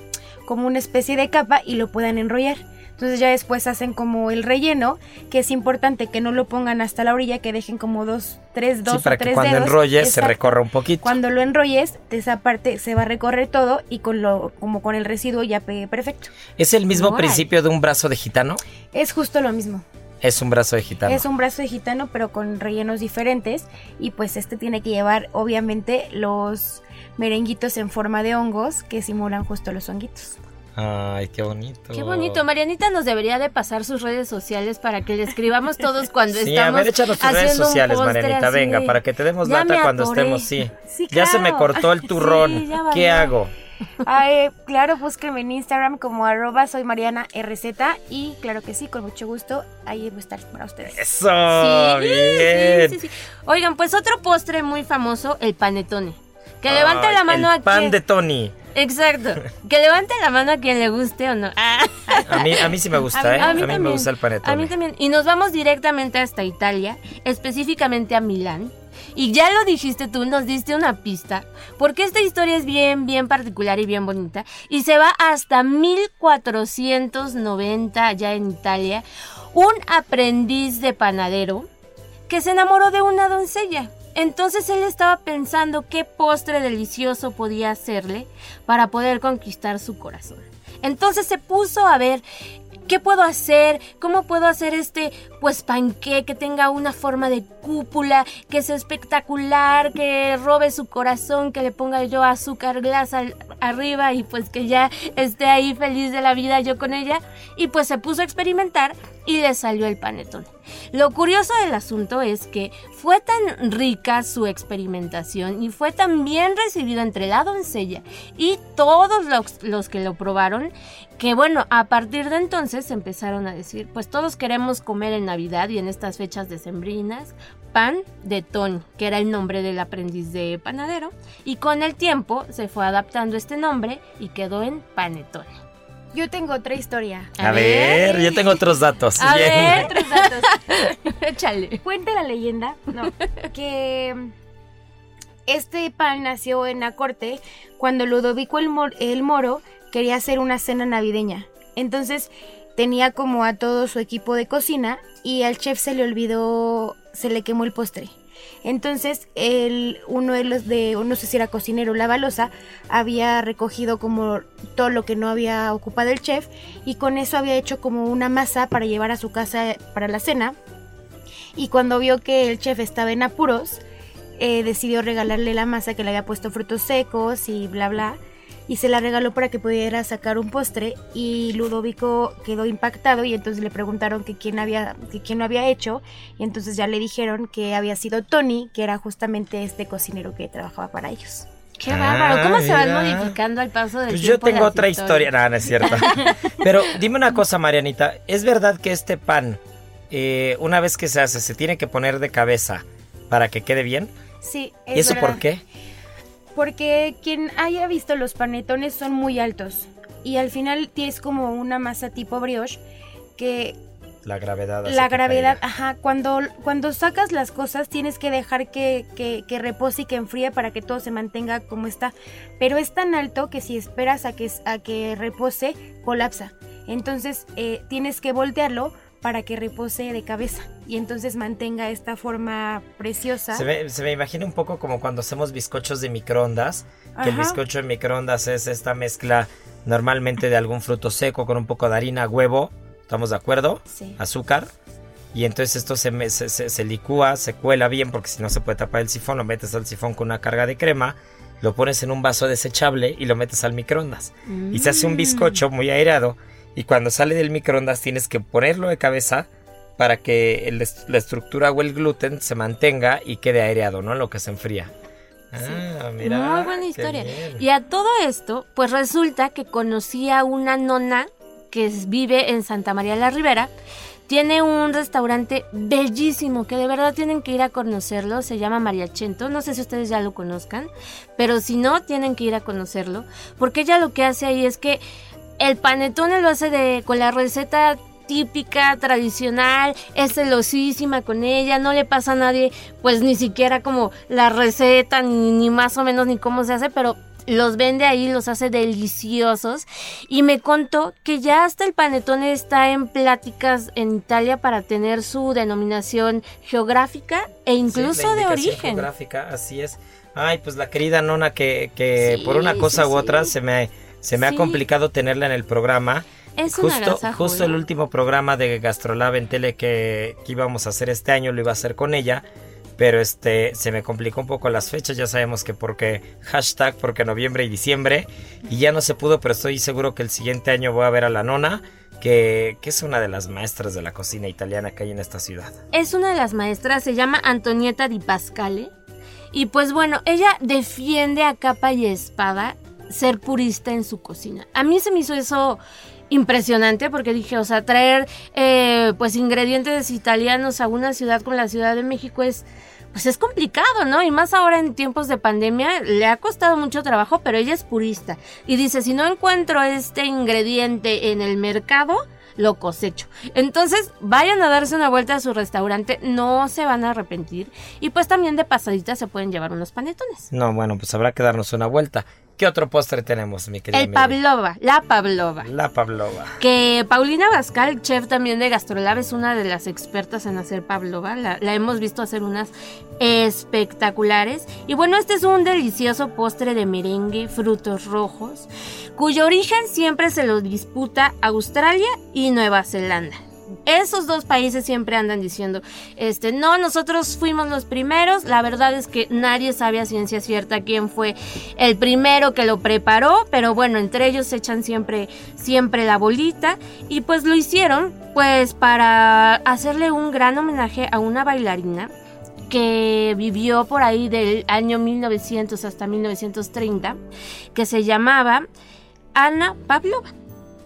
como una especie de capa y lo puedan enrollar. Entonces ya después hacen como el relleno, que es importante que no lo pongan hasta la orilla, que dejen como dos, tres, dos sí, para o que cuando dedos. enrolles se recorra un poquito. Cuando lo enrolles, de esa parte se va a recorrer todo y con lo, como con el residuo ya pegue perfecto. ¿Es el mismo principio de un brazo de gitano? Es justo lo mismo. Es un brazo de gitano. Es un brazo de gitano, pero con rellenos diferentes. Y pues este tiene que llevar, obviamente, los merenguitos en forma de hongos que simulan justo los honguitos. Ay, qué bonito. Qué bonito. Marianita nos debería de pasar sus redes sociales para que le escribamos todos *laughs* cuando Sí, estamos a ver, échanos tus redes sociales, Marianita, así venga, de- para que te demos Ya lata cuando estemos, sí. Sí, Ya se me cortó el *laughs* turrón. Sí, ¿Qué hago? Eh, claro, búsquenme en Instagram como arroba soy Mariana RZ y claro que sí, con mucho gusto, ahí voy a estar para ustedes. Eso, Sí, bien. sí, sí, sí. Oigan, pues otro postre muy famoso, el panetone. Que levante Ay, la mano el a pan de Tony. Exacto. Que levante la mano a quien le guste o no. Ah. *laughs* A mí, a mí sí me gusta, ¿eh? A mí, me gusta el panetone. A mí también. Y nos vamos directamente hasta Italia, específicamente a Milán. Y ya lo dijiste tú, nos diste una pista, porque esta historia es bien, bien particular y bien bonita. Y se va hasta 1490 ya en Italia. Un aprendiz de panadero que se enamoró de una doncella. Entonces él estaba pensando qué postre delicioso podía hacerle para poder conquistar su corazón. Entonces se puso a ver qué puedo hacer, cómo puedo hacer este pues panqué que tenga una forma de cúpula, que sea espectacular, que robe su corazón, que le ponga yo azúcar glass al- arriba y pues que ya esté ahí feliz de la vida yo con ella. Y pues se puso a experimentar y le salió el panetón. Lo curioso del asunto es que fue tan rica su experimentación y fue tan bien recibido entre la doncella y todos los, los que lo probaron que bueno, a partir de entonces empezaron a decir, pues todos queremos comer en Navidad y en estas fechas decembrinas pan de Tony, que era el nombre del aprendiz de panadero, y con el tiempo se fue adaptando este nombre y quedó en panetone. Yo tengo otra historia. A ver, yo tengo otros datos. A Bien. ver, *laughs* tres datos. *laughs* Échale. Cuenta la leyenda, no, *laughs* que este pan nació en la corte cuando Ludovico el, Mor- el Moro quería hacer una cena navideña. Entonces tenía como a todo su equipo de cocina y al chef se le olvidó, se le quemó el postre. Entonces, el, uno de los de, no sé si era cocinero, la balosa, había recogido como todo lo que no había ocupado el chef y con eso había hecho como una masa para llevar a su casa para la cena. Y cuando vio que el chef estaba en apuros, eh, decidió regalarle la masa que le había puesto frutos secos y bla bla. Y se la regaló para que pudiera sacar un postre. Y Ludovico quedó impactado y entonces le preguntaron que quién había, que quién lo había hecho. Y entonces ya le dijeron que había sido Tony, que era justamente este cocinero que trabajaba para ellos. Qué bárbaro. ¿Cómo se van modificando al paso del Pues yo tiempo tengo las otra historia. No, no es cierto. *laughs* Pero dime una cosa, Marianita. ¿Es verdad que este pan, eh, una vez que se hace, se tiene que poner de cabeza para que quede bien? Sí, ¿Y eso por qué? Porque quien haya visto los panetones son muy altos. Y al final tienes como una masa tipo brioche que La gravedad. la gravedad, caiga. ajá, cuando, cuando sacas las cosas tienes que dejar que, que, que repose y que enfríe para que todo se mantenga como está. Pero es tan alto que si esperas a que, a que repose, colapsa. Entonces eh, tienes que voltearlo para que repose de cabeza y entonces mantenga esta forma preciosa. Se me, se me imagina un poco como cuando hacemos bizcochos de microondas, que el bizcocho de microondas es esta mezcla normalmente de algún fruto seco con un poco de harina, huevo, ¿estamos de acuerdo? Sí. Azúcar. Y entonces esto se, se, se- se licúa, se cuela bien porque si no se puede tapar el sifón, lo metes al sifón con una carga de crema, lo pones en un vaso desechable y lo metes al microondas. Y se hace un bizcocho muy aireado y cuando sale del microondas tienes que ponerlo de cabeza para que el la estructura o el gluten se mantenga y quede aireado, ¿no? En lo que se enfría. Ah, mira. Muy buena historia. Y a todo esto, pues resulta que conocí a una nona que vive en Santa María la Ribera. Tiene un restaurante bellísimo que de verdad tienen que ir a conocerlo. Se llama Mariachento. No sé si ustedes ya lo conozcan, pero si no, tienen que ir a conocerlo. Porque ella lo que hace ahí es que el panetone lo hace de con la receta típica, tradicional, es celosísima con ella, no le pasa a nadie, pues ni siquiera como la receta, ni, ni más o menos ni cómo se hace, pero los vende ahí, los hace deliciosos. Y me contó que ya hasta el panetone está en pláticas en Italia para tener su denominación geográfica e incluso Sí, de origen. geográfica, así es. Ay, pues la querida nona que, que Sí, por una cosa sí, u otra sí. se me, se me Sí. ha complicado tenerla en el programa. Es Justo, justo el último programa de Gastrolab en tele que, que íbamos a hacer este año lo iba a hacer con ella. Pero este se me complicó un poco las fechas, ya sabemos que porque hashtag, porque noviembre y diciembre, y ya no se pudo, pero estoy seguro que el siguiente año voy a ver a la nona, que, que es una de las maestras de la cocina italiana que hay en esta ciudad. Es una de las maestras, se llama Antonieta Di Pascale. Y pues bueno, ella defiende a capa y espada ser purista en su cocina. A mí se me hizo eso impresionante porque dije, o sea, traer eh, pues ingredientes italianos a una ciudad como la Ciudad de México es pues es complicado, ¿no? Y más ahora en tiempos de pandemia le ha costado mucho trabajo, pero ella es purista y dice, si no encuentro este ingrediente en el mercado, lo cosecho. Entonces, vayan a darse una vuelta a su restaurante, no se van a arrepentir. Y pues también de pasadita se pueden llevar unos panetones. No, bueno, pues habrá que darnos una vuelta. ¿Qué otro postre tenemos, mi querida El? Pavlova, la Pavlova. La Pavlova. Que Paulina Bascal, chef también de Gastrolab, es una de las expertas en hacer pavlova. La, la hemos visto hacer unas espectaculares. Y bueno, este es un delicioso postre de merengue, frutos rojos, cuyo origen siempre se lo disputa Australia y Nueva Zelanda. Esos dos países siempre andan diciendo, este, no, nosotros fuimos los primeros. La verdad es que nadie sabe a ciencia cierta quién fue el primero que lo preparó, pero bueno, entre ellos se echan siempre, siempre la bolita y pues lo hicieron, pues para hacerle un gran homenaje a una bailarina que vivió por ahí del año 1900 hasta 1930, que se llamaba Ana Pavlova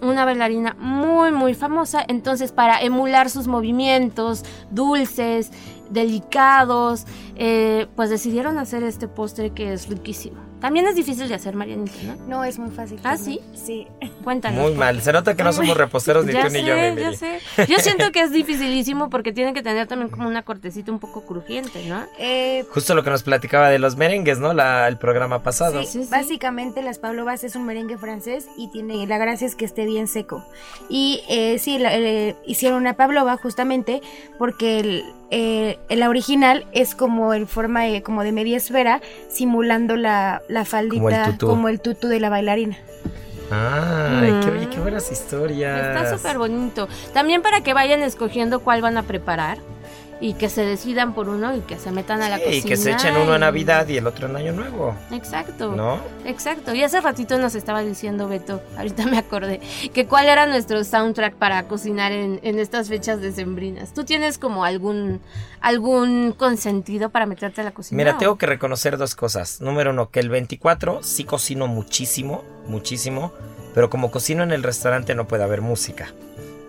una bailarina muy muy famosa, entonces para emular sus movimientos dulces, delicados, eh, pues decidieron hacer este postre que es riquísimo. También es difícil de hacer, Marianita, ¿no? No, es muy fácil. ¿Ah, también. Sí. Cuéntanos. Muy mal. Se nota que no somos reposteros *laughs* ni Ya tú ni yo, sé, mi ya sé. Yo siento que es dificilísimo porque tiene que tener también como una cortecita un poco crujiente, ¿no? Eh, Justo lo que nos platicaba de los merengues, ¿no? La, el programa pasado. Sí, Sí, sí. básicamente las pavlovas es un merengue francés y tiene la gracia es que esté bien seco. Y eh, sí, la- eh, hicieron una pavlova justamente porque el, eh, la original es como en forma de, como de media esfera, simulando la, la faldita como el tutú de la bailarina. Ay, qué, Mm. oye, qué buenas historias. Está súper bonito. También para que vayan escogiendo cuál van a preparar y que se decidan por uno y que se metan a la cocina. y que se echen uno en Navidad y el otro en Año Nuevo, Exacto. ¿no? Exacto. Y hace ratito nos estaba diciendo Beto, ahorita me acordé, que cuál era nuestro soundtrack para cocinar en, en estas fechas decembrinas. ¿Tú tienes como algún algún consentido para meterte a la cocina? Mira, o- tengo que reconocer dos cosas. Número uno, que el 24 sí cocino muchísimo, muchísimo, pero como cocino en el restaurante no puede haber música,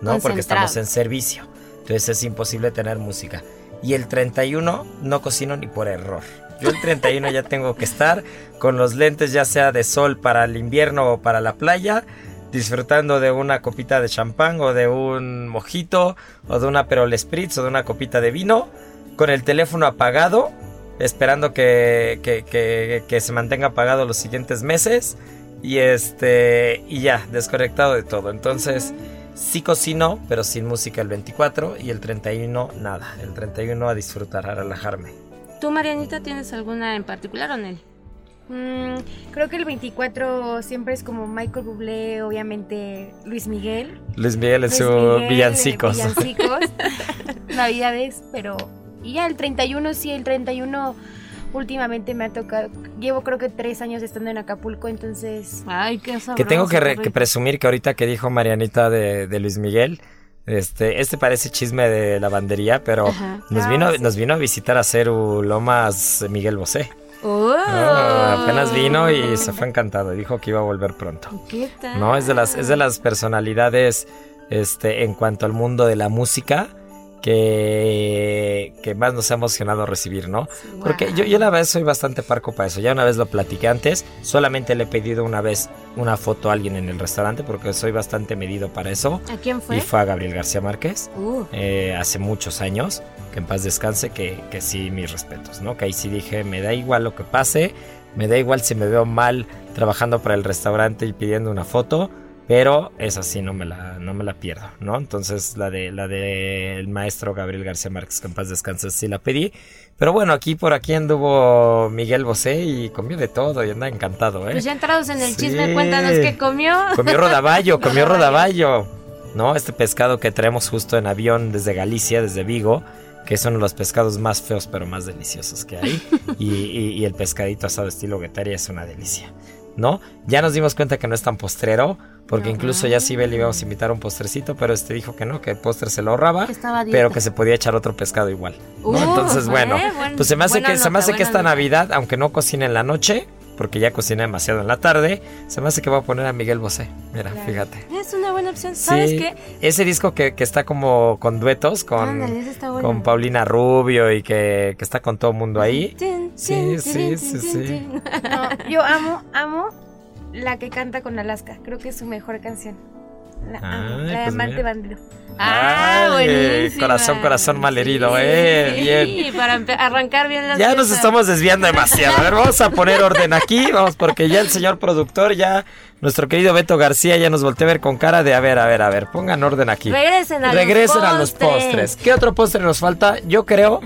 ¿no? Porque estamos en servicio. Entonces es imposible tener música. Y el 31 no cocino ni por error. Yo el 31 ya tengo que estar con los lentes ya sea de sol para el invierno o para la playa, disfrutando de una copita de champán o de un mojito o de una perol spritz o de una copita de vino, con el teléfono apagado, esperando que, que- que- se mantenga apagado los siguientes meses y este y ya, desconectado de todo. Entonces, sí cocino, pero sin música el 24 y el 31 nada. El 31 a disfrutar, a relajarme. ¿Tú, Marianita, tienes alguna en particular o Nelly? Mm, creo que el 24 siempre es como Michael Bublé, obviamente Luis Miguel. Luis Miguel Luis su Miguel, villancicos. villancicos, *laughs* Navidades, pero... Y ya el 31, sí, el 31 últimamente me ha tocado... Llevo creo que tres años estando en Acapulco, entonces... Ay, qué sabroso. Que tengo que, re- que presumir que ahorita que dijo Marianita de, de Luis Miguel, este, este parece chisme de lavandería, pero Ajá. nos Ah, vino, sí. nos vino a visitar a Ceru Lomas Miguel Bosé. Oh. Ah, apenas vino y se fue encantado. Dijo que iba a volver pronto. ¿Qué tal? No, es de las, es de las personalidades, este, en cuanto al mundo de la música, que, que más nos ha emocionado recibir, ¿no? Porque yo, yo la verdad soy bastante parco para eso. Ya una vez lo platiqué antes, solamente le he pedido una vez una foto a alguien en el restaurante porque soy bastante medido para eso. ¿A quién fue? Y fue a Gabriel García Márquez. Uh. eh, hace muchos años, que en paz descanse, que, que sí, mis respetos, ¿no? Que ahí sí dije, me da igual lo que pase, me da igual si me veo mal trabajando para el restaurante y pidiendo una foto, pero esa sí no me la, no me la pierdo, ¿no? Entonces la de la del maestro Gabriel García Márquez, que en paz descanse, sí la pedí. Pero bueno, aquí por aquí anduvo Miguel Bosé y comió de todo y anda encantado, ¿eh? Pues ya entrados en el Sí. chisme, cuéntanos qué comió. Comió rodaballo, comió rodaballo. ¿No? Este pescado que traemos justo en avión desde Galicia, desde Vigo, que es uno de los pescados más feos pero más deliciosos que hay. *laughs* Y, y- y el pescadito asado estilo guetaria es una delicia. ¿No? Ya nos dimos cuenta que no es tan postrero, porque incluso ya sí le íbamos a invitar un postrecito, pero este dijo que no, que el postre se lo ahorraba, pero que se podía echar otro pescado igual. ¿no? Uh, Entonces, bueno, eh, buen- pues se me hace que, se me hace que esta nota. Navidad, aunque no cocine en la noche, porque ya cociné demasiado en la tarde, se me hace que voy a poner a Miguel Bosé. Mira, fíjate. Es una buena opción. ¿Sabes Sí, qué? ese disco que, que está como con duetos con, Ándale, ese está bueno. con Paulina Rubio y que, que está con todo el mundo ahí. Sí, sí, sí, sí. No, yo amo, amo la que canta con Alaska. Creo que es su mejor canción. La. Ay, La de pues Amante mira. Bandido. Ah, Ay, buenísima. corazón, corazón malherido, Sí, eh, sí, bien. para arrancar bien las Ya nos estamos desviando demasiado. A ver, vamos a poner orden aquí, vamos, porque ya el señor productor, ya nuestro querido Beto García ya nos volteó a ver con cara de a ver, a ver, a ver, pongan orden aquí. Regresen a Regresen los a los postres. ¿Qué otro postre nos falta? Yo creo,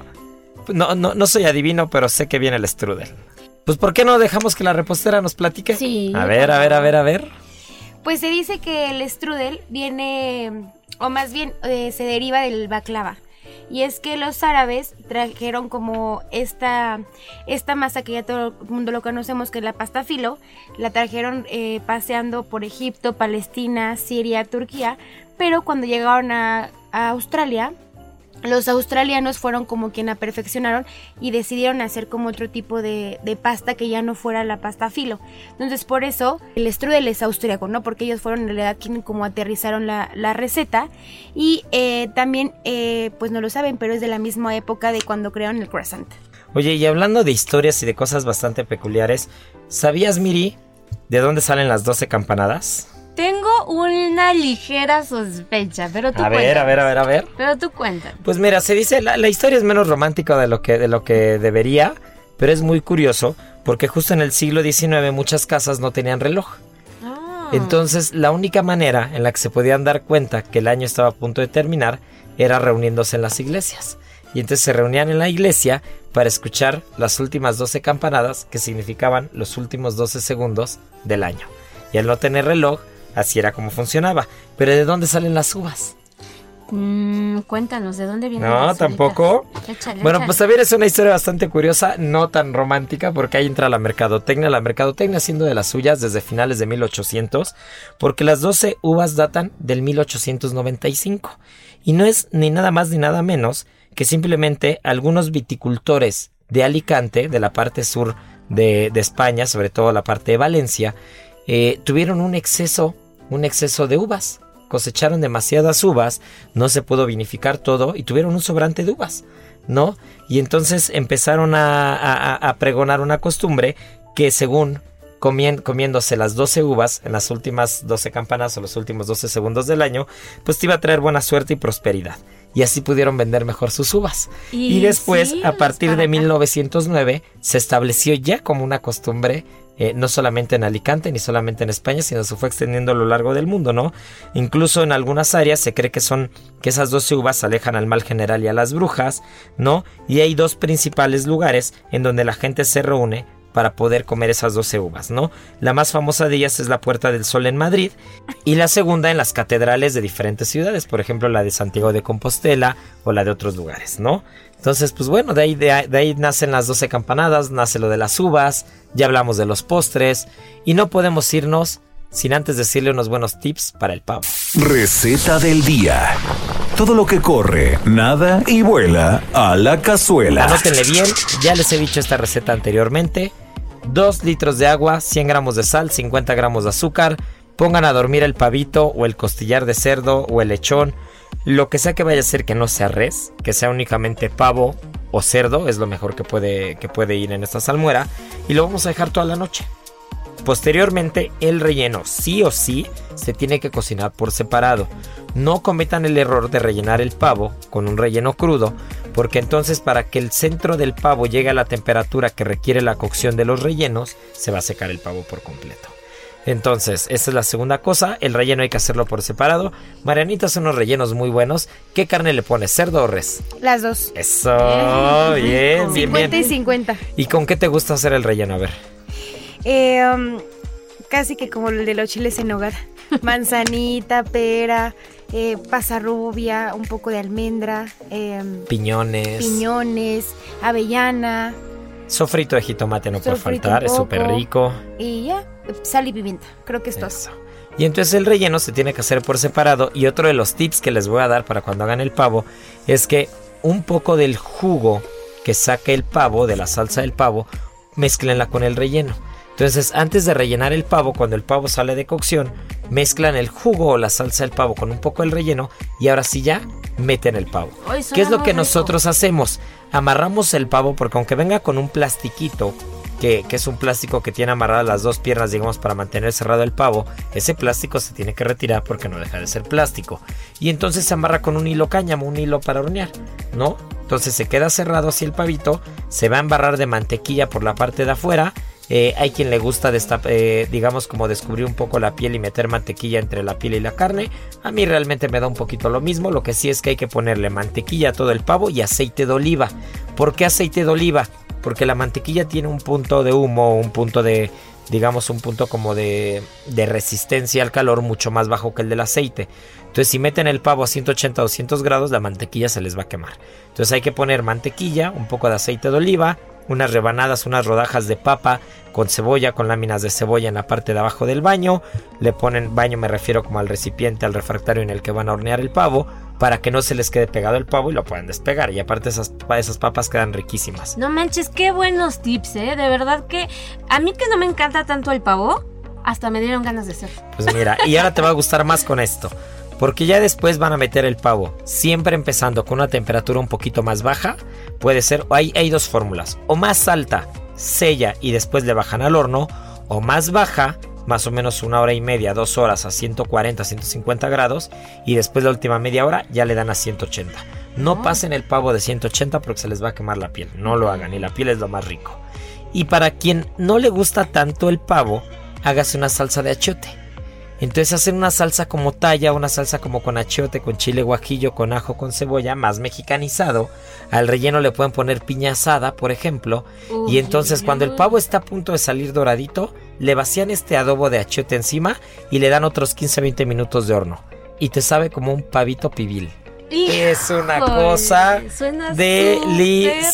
no, no, no soy adivino, pero sé que viene el strudel. Pues ¿por qué no dejamos que la repostera nos platique? Sí, A ver, a ver, a ver, a ver. Pues se dice que el strudel viene, o más bien eh, se deriva del baklava. Y es que los árabes trajeron como esta, esta masa que ya todo el mundo lo conocemos, que es la pasta filo, la trajeron eh, paseando por Egipto, Palestina, Siria, Turquía, pero cuando llegaron a, a Australia, los australianos fueron como quien la perfeccionaron y decidieron hacer como otro tipo de, de pasta que ya no fuera la pasta filo. Entonces por eso el strudel es austriaco, ¿no? Porque ellos fueron en realidad quienes como aterrizaron la, la receta y eh, también, eh, pues no lo saben, pero es de la misma época de cuando crearon el croissant. Oye, y hablando de historias y de cosas bastante peculiares, ¿sabías, Miri, de dónde salen las 12 campanadas? Tengo una ligera sospecha, pero tú A ver, cuéntanos. a ver, a ver, a ver. Pero tú cuentas. Pues mira, se dice, la, la historia es menos romántica de lo, que, de lo que debería, pero es muy curioso porque justo en el siglo XIX muchas casas no tenían reloj. Ah. Entonces, la única manera en la que se podían dar cuenta que el año estaba a punto de terminar era reuniéndose en las iglesias. Y entonces se reunían en la iglesia para escuchar las últimas 12 campanadas que significaban los últimos 12 segundos del año. Y al no tener reloj, así era como funcionaba. Pero ¿de dónde salen las uvas? Mm, cuéntanos, ¿de dónde vienen No, las tampoco. Échale, Bueno, échale. pues también es una historia bastante curiosa, no tan romántica, porque ahí entra la mercadotecnia, la mercadotecnia siendo de las suyas desde finales de 1800, porque las 12 uvas datan del 1895. Y no es ni nada más ni nada menos que simplemente algunos viticultores de Alicante, de la parte sur de, de España, sobre todo la parte de Valencia, eh, tuvieron un exceso, un exceso de uvas. Cosecharon demasiadas uvas, no se pudo vinificar todo y tuvieron un sobrante de uvas, ¿no? Y entonces empezaron a, a- a pregonar una costumbre que según comiéndose las 12 uvas en las últimas 12 campanas o los últimos 12 segundos del año, pues te iba a traer buena suerte y prosperidad. Y así pudieron vender mejor sus uvas. Y, Y después, sí, a partir de para acá. 1909, se estableció ya como una costumbre, eh, no solamente en Alicante ni solamente en España, sino se fue extendiendo a lo largo del mundo, ¿no? Incluso en algunas áreas se cree que son que esas 12 uvas alejan al mal general y a las brujas, ¿no? Y hay dos principales lugares en donde la gente se reúne para poder comer esas 12 uvas, ¿no? La más famosa de ellas es la Puerta del Sol en Madrid y la segunda en las catedrales de diferentes ciudades, por ejemplo la de Santiago de Compostela o la de otros lugares, ¿no? Entonces, pues bueno, de ahí, de ahí, de ahí nacen las 12 campanadas, nace lo de las uvas, ya hablamos de los postres y no podemos irnos sin antes decirle unos buenos tips para el pavo. Receta del día. Todo lo que corre, nada y vuela a la cazuela. Anótenle bien, ya les he dicho esta receta anteriormente. 2 litros de agua, 100 gramos de sal, 50 gramos de azúcar. Pongan a dormir el pavito o el costillar de cerdo o el lechón Lo que sea que vaya a ser que no sea res, que sea únicamente pavo o cerdo, es lo mejor que puede, que puede ir en esta salmuera. Y lo vamos a dejar toda la noche. Posteriormente, el relleno sí o sí se tiene que cocinar por separado. No cometan el error de rellenar el pavo con un relleno crudo, porque entonces para que el centro del pavo llegue a la temperatura que requiere la cocción de los rellenos, se va a secar el pavo por completo. Entonces, esta es la segunda cosa. El relleno hay que hacerlo por separado. Marianita son unos rellenos muy buenos. ¿Qué carne le pones? ¿Cerdo o res? Las dos. Eso, bien, bien, 50 y bien. 50. ¿Y con qué te gusta hacer el relleno? A ver. Eh, um, casi que como el de los chiles en hogar. *laughs* Manzanita, pera, eh, pasa rubia, un poco de almendra, eh, Piñones. piñones, avellana Sofrito de jitomate no puede faltar, es súper rico. y ya, sal y pimienta. Creo que es todo. Eso. Y entonces el relleno se tiene que hacer por separado. Y otro de los tips que les voy a dar para cuando hagan el pavo es que un poco del jugo que saque el pavo, de la salsa del pavo, mezclenla con el relleno. Entonces, antes de rellenar el pavo, cuando el pavo sale de cocción, mezclan el jugo o la salsa del pavo con un poco del relleno y ahora sí ya meten el pavo. ¿Qué es lo que rico. nosotros hacemos? Amarramos el pavo porque aunque venga con un plastiquito, que, es un plástico que tiene amarradas las dos piernas, digamos, para mantener cerrado el pavo, ese plástico se tiene que retirar porque no deja de ser plástico. Y entonces se amarra con un hilo cáñamo, un hilo para hornear, ¿no? Entonces se queda cerrado así el pavito, se va a embarrar de mantequilla por la parte de afuera. eh, hay quien le gusta, destap- eh, digamos, como descubrir un poco la piel y meter mantequilla entre la piel y la carne. A mí realmente me da un poquito lo mismo. Lo que sí es que hay que ponerle mantequilla a todo el pavo y aceite de oliva. ¿Por qué aceite de oliva? Porque la mantequilla tiene un punto de humo, un punto de, digamos, un punto como de, de resistencia al calor mucho más bajo que el del aceite. Entonces, si meten el pavo a 180 o 200 grados, la mantequilla se les va a quemar. Entonces, hay que poner mantequilla, un poco de aceite de oliva, unas rebanadas, unas rodajas de papa con cebolla, con láminas de cebolla en la parte de abajo del baño. Le ponen baño, me refiero como al recipiente, al refractario en el que van a hornear el pavo, para que no se les quede pegado el pavo y lo puedan despegar. Y aparte, esas, esas papas quedan riquísimas. No manches, qué buenos tips, ¿eh? De verdad que a mí que no me encanta tanto el pavo, hasta me dieron ganas de hacer. Pues mira, y ahora te va a gustar más con esto. Porque ya después van a meter el pavo. Siempre empezando con una temperatura un poquito más baja. Puede ser, o hay, hay dos fórmulas. O más alta, sella y después le bajan al horno. O más baja, más o menos una hora y media, dos horas a 140, 150 grados. Y después la última media hora ya le dan a 180. No pasen el pavo de 180 porque se les va a quemar la piel. No lo hagan y la piel es lo más rico. Y para quien no le gusta tanto el pavo, hágase una salsa de achiote. Entonces hacen una salsa como talla, una salsa como con achiote, con chile guajillo, con ajo, con cebolla, más mexicanizado. Al relleno le pueden poner piña asada, por ejemplo. y entonces cuando el pavo está a punto de salir doradito, le vacían este adobo de achiote encima y le dan otros 15-20 minutos de horno. Y te sabe como un pavito pibil. Es una cosa deliciosa.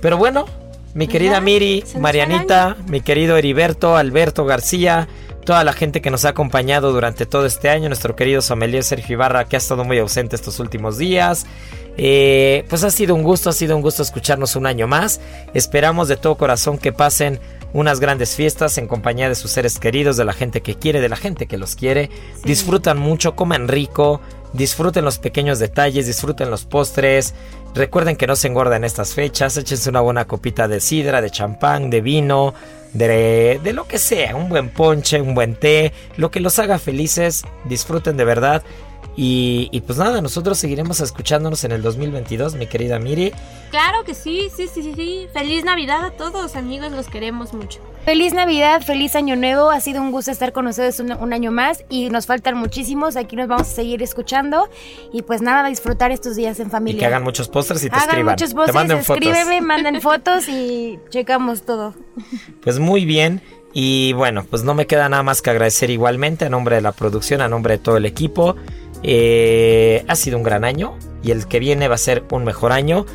Pero bueno, mi querida ya, Miri, Marianita, mi querido Heriberto, Alberto García, toda la gente que nos ha acompañado durante todo este año, nuestro querido sommelier Sergio Ibarra, que ha estado muy ausente estos últimos días. Eh, pues ha sido un gusto, ha sido un gusto escucharnos un año más. Esperamos de todo corazón que pasen unas grandes fiestas en compañía de sus seres queridos, de la gente que quiere, de la gente que los quiere. Disfrutan mucho, coman rico, disfruten los pequeños detalles, disfruten los postres. Recuerden que no se engorda en estas fechas, échense una buena copita de sidra, de champán, de vino, de, de lo que sea, un buen ponche, un buen té, lo que los haga felices, disfruten de verdad. Y, y pues nada, nosotros seguiremos escuchándonos en el 2022, mi querida Miri. Claro que sí, sí, sí, sí. Feliz Navidad a todos, amigos, los queremos mucho. Feliz Navidad, feliz Año Nuevo. Ha sido un gusto estar con ustedes un, un año más y nos faltan muchísimos. Aquí nos vamos a seguir escuchando y pues nada, disfrutar estos días en Y familia. que hagan muchos postres y te Hagan escriban. muchos te voces, manden fotos. escríbeme, *laughs* manden fotos y checamos todo. Pues muy bien. Y bueno, pues no me queda nada más que agradecer igualmente a nombre de la producción, a nombre de todo el equipo. Eh, ha sido un gran año y el que viene va a ser un mejor año.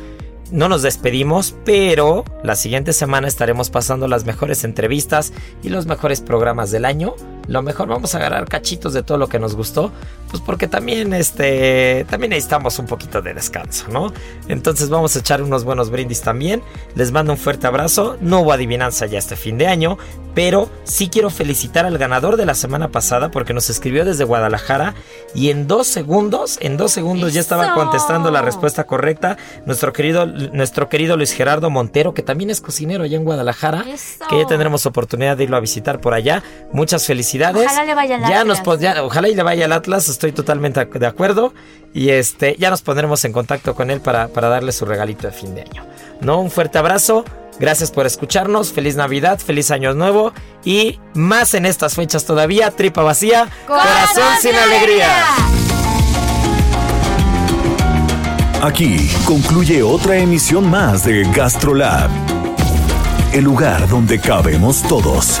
No nos despedimos, pero la siguiente semana estaremos pasando las mejores entrevistas y los mejores programas del año lo mejor vamos a agarrar cachitos de todo lo que nos gustó, pues porque también, este, también necesitamos un poquito de descanso, ¿no? Entonces vamos a echar unos buenos brindis también. Les mando un fuerte abrazo. No hubo adivinanza ya este fin de año, pero sí quiero felicitar al ganador de la semana pasada porque nos escribió desde Guadalajara y en dos segundos, en dos segundos ya estaba contestando la respuesta correcta. Nuestro querido, nuestro querido Luis Gerardo Montero, que también es cocinero allá en Guadalajara, ¡Eso! que ya tendremos oportunidad de irlo a visitar por allá. Muchas felicidades. Ojalá le vaya al ya Atlas. nos pon- ya- ojalá y le vaya al Atlas, estoy totalmente de acuerdo. Y este, ya nos pondremos en contacto con él para, para darle su regalito de fin de año. ¿No? Un fuerte abrazo. Gracias por escucharnos. Feliz Navidad, feliz Año Nuevo. Y más en estas fechas todavía. Tripa vacía, corazón, sin alegría. Aquí concluye otra emisión más de GastroLab, el lugar donde cabemos todos.